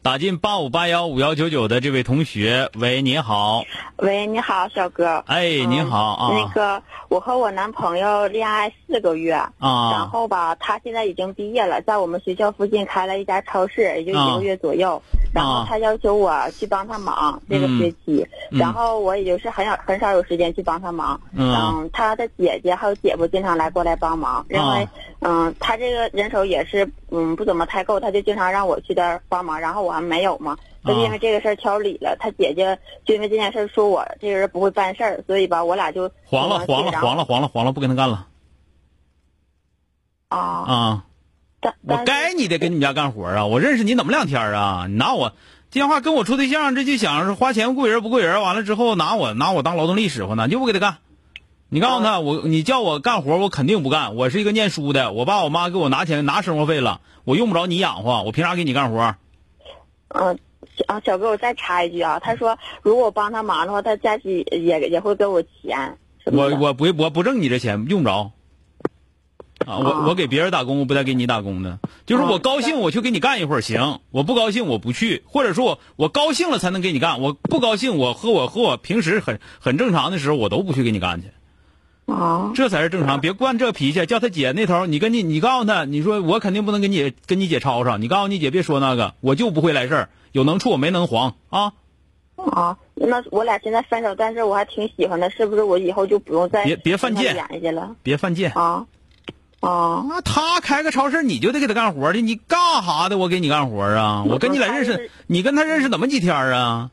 打进八五八幺五幺九九的这位同学，喂，你好。喂，你好，小哥。哎，你好啊。那个，我和我男朋友恋爱四个月啊，然后吧，他现在已经毕业了，在我们学校附近开了一家超市，也就一个月左右。然后他要求我去帮他忙这个学期，然后我也就是很少很少有时间去帮他忙。嗯，他的姐姐还有姐夫经常来过来帮忙，因为嗯，他这个人手也是嗯不怎么太够，他就经常让我去这儿帮忙，然后我还没有嘛。他就因为这个事儿挑理了，他姐姐就因为这件事说我这个人不会办事儿，所以吧，我俩就黄了黄了黄了黄了黄了，不跟他干了。啊啊！我该你的，给你们家干活啊！我认识你怎么两天啊？你拿我电话跟我处对象，这就想着花钱雇人不雇人，完了之后拿我拿我当劳动力使唤呢？就不给他干。你告诉他，我你叫我干活，我肯定不干。我是一个念书的，我爸我妈给我拿钱拿生活费了，我用不着你养活，我凭啥给你干活？嗯。啊，小哥，我再插一句啊，他说如果我帮他忙的话，他假期也也会给我钱。我我不我不挣你这钱，用不着。啊，我我给别人打工，我不带给你打工的。就是我高兴，我去给你干一会儿行；我不高兴，我不去。或者说我我高兴了才能给你干，我不高兴，我和我和我平时很很正常的时候，我都不去给你干去。啊，这才是正常，别惯这脾气。叫他姐那头，你跟你你告诉他，你说我肯定不能跟你跟你姐吵吵。你告诉你姐别说那个，我就不会来事儿。有能处我，没能黄啊！啊，那我俩现在分手，但是我还挺喜欢的，是不是？我以后就不用再别别犯贱联系了，别犯贱啊啊！那他开个超市，你就得给他干活去，你干啥的？我给你干活啊！我跟你俩认识，你跟他认识怎么几天啊？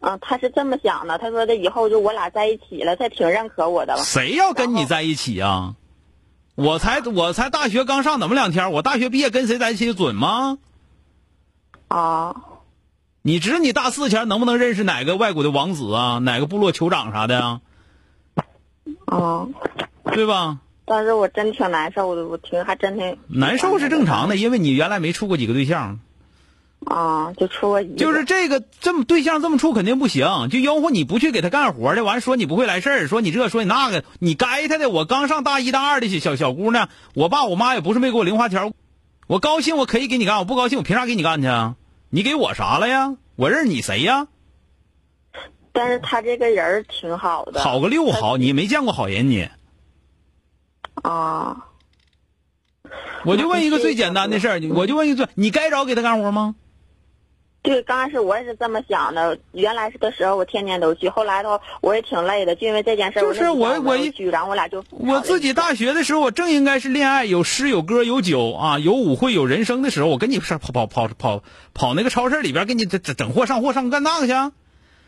啊，他是这么想的，他说的以后就我俩在一起了，他挺认可我的了。谁要跟你在一起啊？我才我才大学刚上怎么两天？我大学毕业跟谁在一起准吗？啊。你知道你大四前能不能认识哪个外国的王子啊？哪个部落酋长啥的啊？哦，对吧？但是我真挺难受的，我挺还真挺难受是正常的，因为你原来没处过几个对象。啊，就处过一。就是这个这么对象这么处肯定不行，就吆喝你不去给他干活的，完说你不会来事儿，说你这说你那个，你该他的。我刚上大一大二的小小姑娘，我爸我妈也不是没给我零花钱，我高兴我可以给你干，我不高兴我凭啥给你干去啊？你给我啥了呀？我认识你谁呀？但是他这个人挺好的。好个六好，你没见过好人你。啊。我就问一个最简单的事儿，我就问一个，你该着给他干活吗？对，刚开始我也是这么想的。原来是的时候，我天天都去。后来的话，我也挺累的，就因为这件事。就是我我一去，然后我俩就。我自己大学的时候，我正应该是恋爱有诗有歌有酒啊，有舞会有人生的时候，我跟你上跑跑跑跑跑那个超市里边，给你整整货上货上干那个去。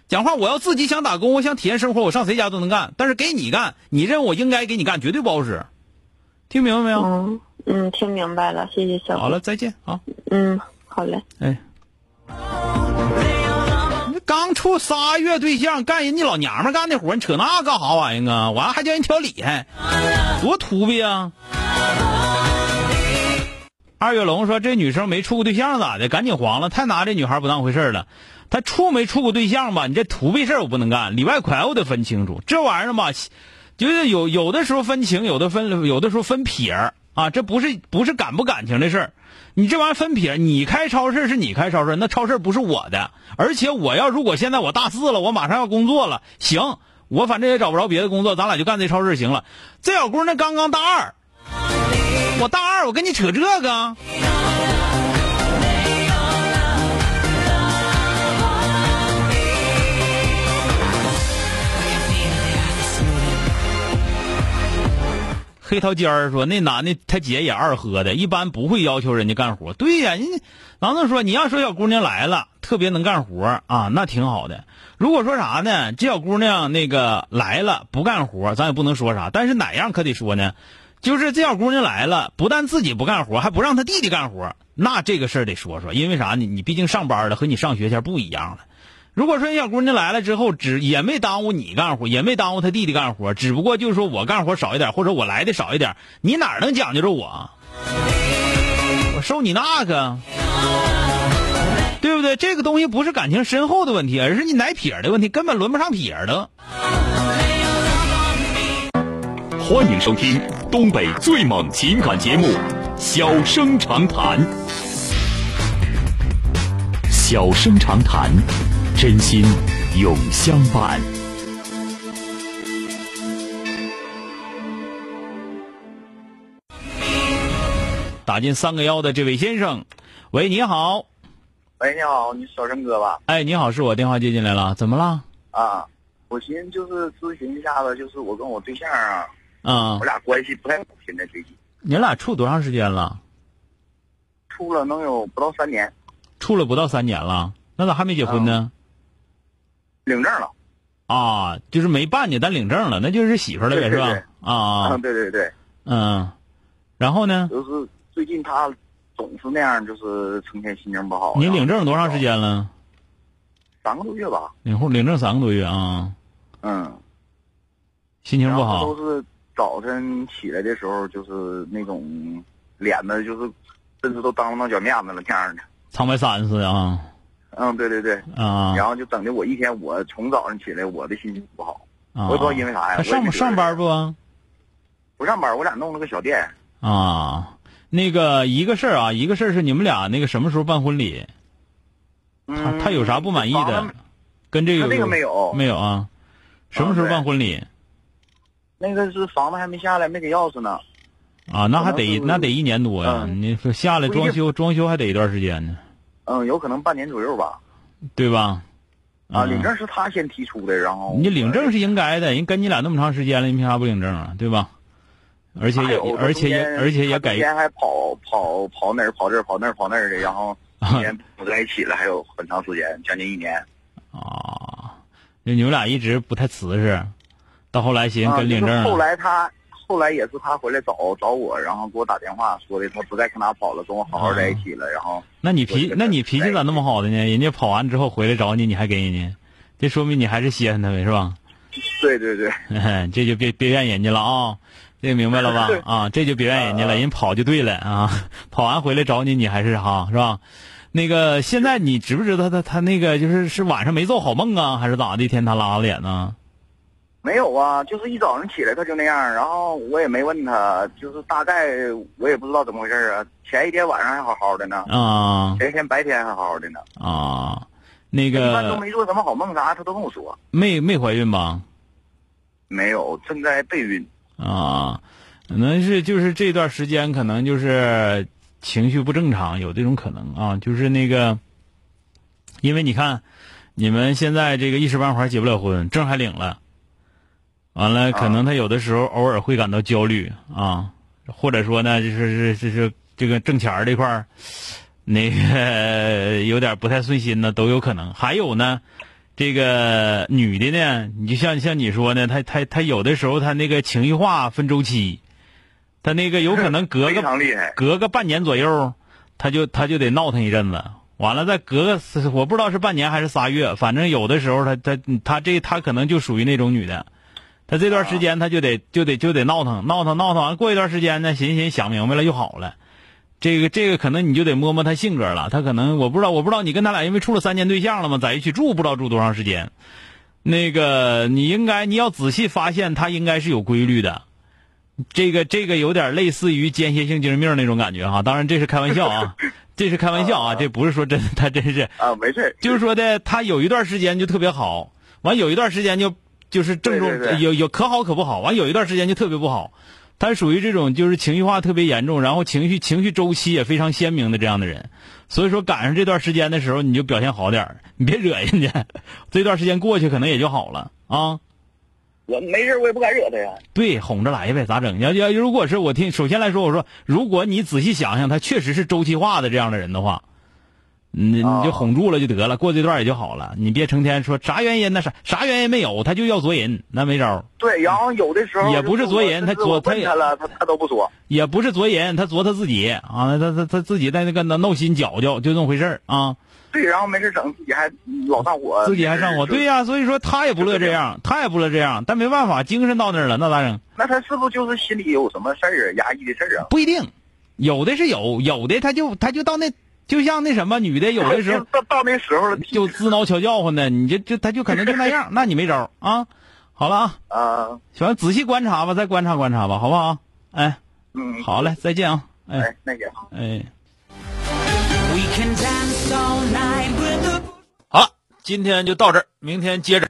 讲话，我要自己想打工，我想体验生活，我上谁家都能干。但是给你干，你认为我应该给你干，绝对不好使。听明白没有？嗯嗯，听明白了，谢谢小。好了，再见啊。嗯，好嘞。哎。你刚处仨月对象，干人家老娘们干的活，你扯那干啥玩意儿啊？完了还叫人挑理还，多土逼啊！二月龙说：“这女生没处过对象咋的？赶紧黄了，太拿这女孩不当回事了。她处没处过对象吧？你这土逼事儿我不能干，里外快我得分清楚。这玩意儿吧，就是有有的时候分情，有的分有的时候分撇儿啊，这不是不是感不感情的事儿。”你这玩意儿分撇儿，你开超市是你开超市，那超市不是我的。而且我要如果现在我大四了，我马上要工作了，行，我反正也找不着别的工作，咱俩就干这超市行了。这小姑娘刚刚大二，我大二，我跟你扯这个。黑桃尖儿说那男的他姐也二喝的，一般不会要求人家干活。对呀，人郎总说你要说小姑娘来了，特别能干活啊，那挺好的。如果说啥呢？这小姑娘那个来了不干活，咱也不能说啥。但是哪样可得说呢？就是这小姑娘来了，不但自己不干活，还不让她弟弟干活，那这个事儿得说说。因为啥呢？你毕竟上班了，和你上学前不一样了。如果说小姑娘来了之后，只也没耽误你干活，也没耽误她弟弟干活，只不过就是说我干活少一点，或者我来的少一点，你哪能讲究着我？我受你那个，对不对？这个东西不是感情深厚的问题，而是你奶撇的问题，根本轮不上撇的。欢迎收听东北最猛情感节目《小生长谈》。小生长谈，真心永相伴。打进三个幺的这位先生，喂，你好。喂，你好，你小生哥吧？哎，你好，是我电话接进来了，怎么了？啊，我寻思就是咨询一下子，就是我跟我对象啊。啊，我俩关系不太好，现在最近。你俩处多长时间了？处了能有不到三年。处了不到三年了，那咋还没结婚呢？领证了。啊，就是没办呢，但领证了，那就是媳妇了呗，是吧？啊，对对对。嗯，然后呢？就是最近他总是那样，就是成天心情不好。你领证多长时间了？三个多月吧。领户领证三个多月啊。嗯。心情不好。都是。早晨起来的时候，就是那种脸子，就是甚至都当了脚面子了，这样的。长白山似的啊。嗯，对对对。啊。然后就等的我一天，我从早上起来，我的心情不好。啊。我也不知道因为啥呀。他上上班不？不上班，我俩弄了个小店。啊，那个一个事儿啊，一个事儿是你们俩那个什么时候办婚礼？他他有啥不满意的？跟这个那个没有没有啊？什么时候办婚礼？那个是房子还没下来，没给钥匙呢。啊，那还得那得一年多呀！你说下来装修装修还得一段时间呢。嗯，有可能半年左右吧。对吧？啊，领证是他先提出的，然后你领证是应该的，人跟你俩那么长时间了，你凭啥不领证啊？对吧？而且也而且也而且也改。天还跑跑跑哪儿跑这儿跑那儿跑那儿的，然后 天不在一起了，还有很长时间，将近一年。啊，就你们俩一直不太瓷实。到后来寻思跟领证。后来他，后来也是他回来找找我，然后给我打电话说的，他不再跟他跑了，跟我好好在一起了。然后，那你脾那你脾气咋那么好的呢？人家跑完之后回来找你，你还给人家，这说明你还是稀罕他呗，是吧？对 对对，这就别别怨人家了啊，这明白了吧？啊，这就别怨人家了，人跑就对了啊，跑完回来找你，你还是哈，是吧？那个现在你知不知道他他那个就是是晚上没做好梦啊，还是咋的？一天他拉脸呢？没有啊，就是一早上起来他就那样，然后我也没问他，就是大概我也不知道怎么回事啊。前一天晚上还好好的呢，啊，前一天白天还好好的呢，啊，那个一般都没做什么好梦啥，他都跟我说。没没怀孕吧？没有，正在备孕。啊，可能是就是这段时间可能就是情绪不正常，有这种可能啊，就是那个，因为你看，你们现在这个一时半会儿结不了婚，证还领了。完了，可能他有的时候偶尔会感到焦虑啊，或者说呢，就是是是是这个挣钱这块儿，那个 有点不太顺心呢，都有可能。还有呢，这个女的呢，你就像像你说呢，她她她有的时候她那个情绪化分周期，她那个有可能隔个 隔个半年左右，她就她就得闹腾一阵子。完了再隔个我不知道是半年还是仨月，反正有的时候她她她这她可能就属于那种女的。他这段时间他就得就得就得闹腾闹腾闹腾完过一段时间呢，寻寻想明白了就好了。这个这个可能你就得摸摸他性格了。他可能我不知道我不知道你跟他俩因为处了三年对象了吗？在一起住不知道住多长时间。那个你应该你要仔细发现他应该是有规律的。这个这个有点类似于间歇性精神病那种感觉哈。当然这是开玩笑啊，这是开玩笑啊，这不是说真的，他真是啊没事。就是说的他有一段时间就特别好，完有一段时间就。就是正中有有可好可不好，完有一段时间就特别不好，他属于这种就是情绪化特别严重，然后情绪情绪周期也非常鲜明的这样的人，所以说赶上这段时间的时候你就表现好点儿你别惹人家，这段时间过去可能也就好了啊。我没事，我也不敢惹他呀。对，哄着来呗，咋整？要要如果是我听，首先来说，我说，如果你仔细想想，他确实是周期化的这样的人的话，你你就哄住了就得了，过这段也就好了。你别成天说啥原因，那啥啥原因没有，他就要作人，那没招。对，然后有的时候也不是作人，他作他他了，他他都不说。也不是作人，他作他自己啊，他他他自己在那个闹闹心搅搅，就那么回事啊。对，然后没事整自己还老上火，自己还上火，对呀，所以说他也不乐这样，他也不乐这样，但没办法，精神到那儿了，那咋整？那他是不是就是心里有什么事儿压抑的事儿啊？不一定，有的是有，有的他就他就到那，就像那什么女的，有的时候到到那时候了，就滋挠小叫唤的，你就就她就可能就那样，那你没招啊。好了啊，啊，行，仔细观察吧，再观察观察吧，好不好？哎，嗯，好嘞，再见啊，哎，那个，哎。好了，今天就到这儿，明天接着。